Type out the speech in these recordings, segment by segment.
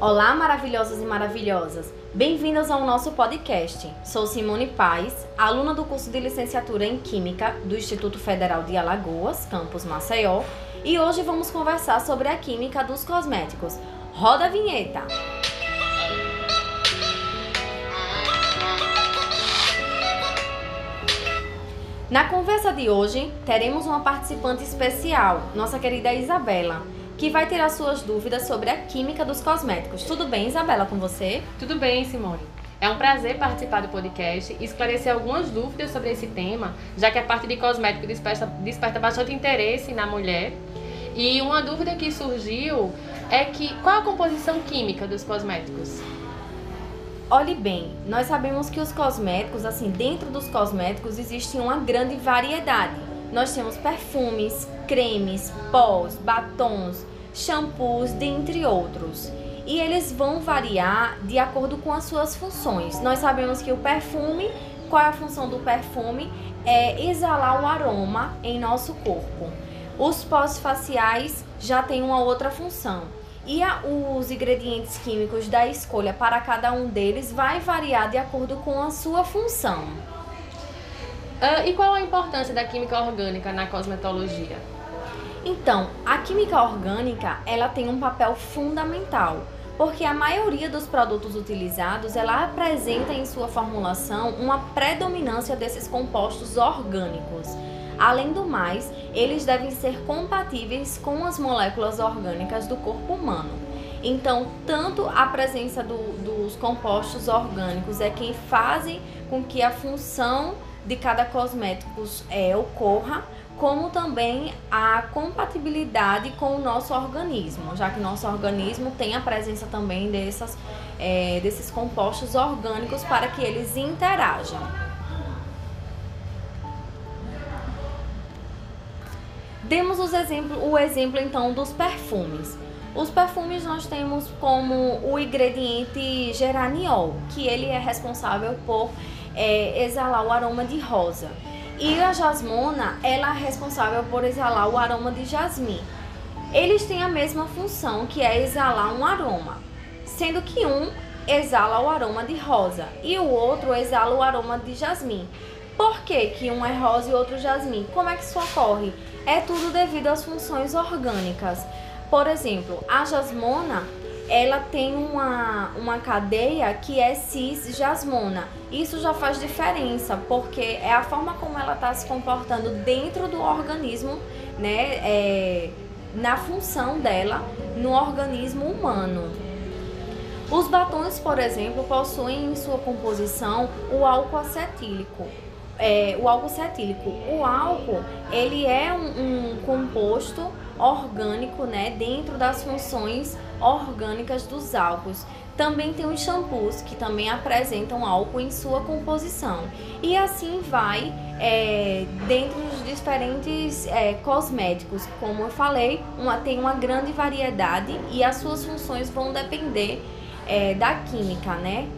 Olá, maravilhosos e maravilhosas! Bem-vindos ao nosso podcast. Sou Simone Paz, aluna do curso de licenciatura em Química do Instituto Federal de Alagoas, campus Maceió, e hoje vamos conversar sobre a química dos cosméticos. Roda a vinheta! Na conversa de hoje, teremos uma participante especial, nossa querida Isabela, que vai tirar suas dúvidas sobre a química dos cosméticos. Tudo bem, Isabela, com você? Tudo bem, Simone. É um prazer participar do podcast e esclarecer algumas dúvidas sobre esse tema, já que a parte de cosmético desperta, desperta bastante interesse na mulher. E uma dúvida que surgiu é que qual a composição química dos cosméticos? Olhe bem, nós sabemos que os cosméticos, assim, dentro dos cosméticos existe uma grande variedade. Nós temos perfumes, cremes, pós, batons, shampoos, dentre outros. E eles vão variar de acordo com as suas funções. Nós sabemos que o perfume, qual é a função do perfume? É exalar o aroma em nosso corpo. Os pós faciais já têm uma outra função e a, os ingredientes químicos da escolha para cada um deles vai variar de acordo com a sua função. Uh, e qual a importância da química orgânica na cosmetologia? Então, a química orgânica ela tem um papel fundamental, porque a maioria dos produtos utilizados ela apresenta em sua formulação uma predominância desses compostos orgânicos. Além do mais, eles devem ser compatíveis com as moléculas orgânicas do corpo humano. Então, tanto a presença do, dos compostos orgânicos é quem fazem com que a função de cada cosmético é, ocorra, como também a compatibilidade com o nosso organismo, já que nosso organismo tem a presença também dessas, é, desses compostos orgânicos para que eles interajam. Demos os exemplo, o exemplo então dos perfumes. Os perfumes nós temos como o ingrediente geraniol, que ele é responsável por é, exalar o aroma de rosa. E a jasmona, ela é responsável por exalar o aroma de jasmim. Eles têm a mesma função, que é exalar um aroma, sendo que um exala o aroma de rosa e o outro exala o aroma de jasmim. Por que, que um é rosa e outro jasmim? Como é que isso ocorre? É tudo devido às funções orgânicas. Por exemplo, a jasmona, ela tem uma, uma cadeia que é cis-jasmona. Isso já faz diferença, porque é a forma como ela está se comportando dentro do organismo, né? É, na função dela no organismo humano. Os batons, por exemplo, possuem em sua composição o álcool acetílico é, o álcool cetílico. O álcool, ele é um, um, composto orgânico, né, dentro das funções orgânicas dos álcools. Também tem os shampoos, que também apresentam álcool em sua composição. E assim vai é, dentro dos diferentes é, cosméticos. Como eu falei, uma, tem uma grande variedade e as suas funções vão depender é, da química, né?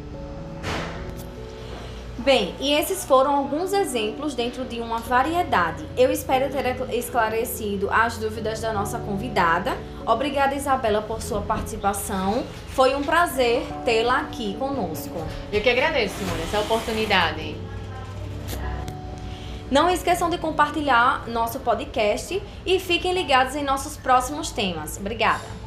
Bem, e esses foram alguns exemplos dentro de uma variedade. Eu espero ter esclarecido as dúvidas da nossa convidada. Obrigada, Isabela, por sua participação. Foi um prazer tê-la aqui conosco. Eu que agradeço, Simone, essa oportunidade. Não esqueçam de compartilhar nosso podcast e fiquem ligados em nossos próximos temas. Obrigada.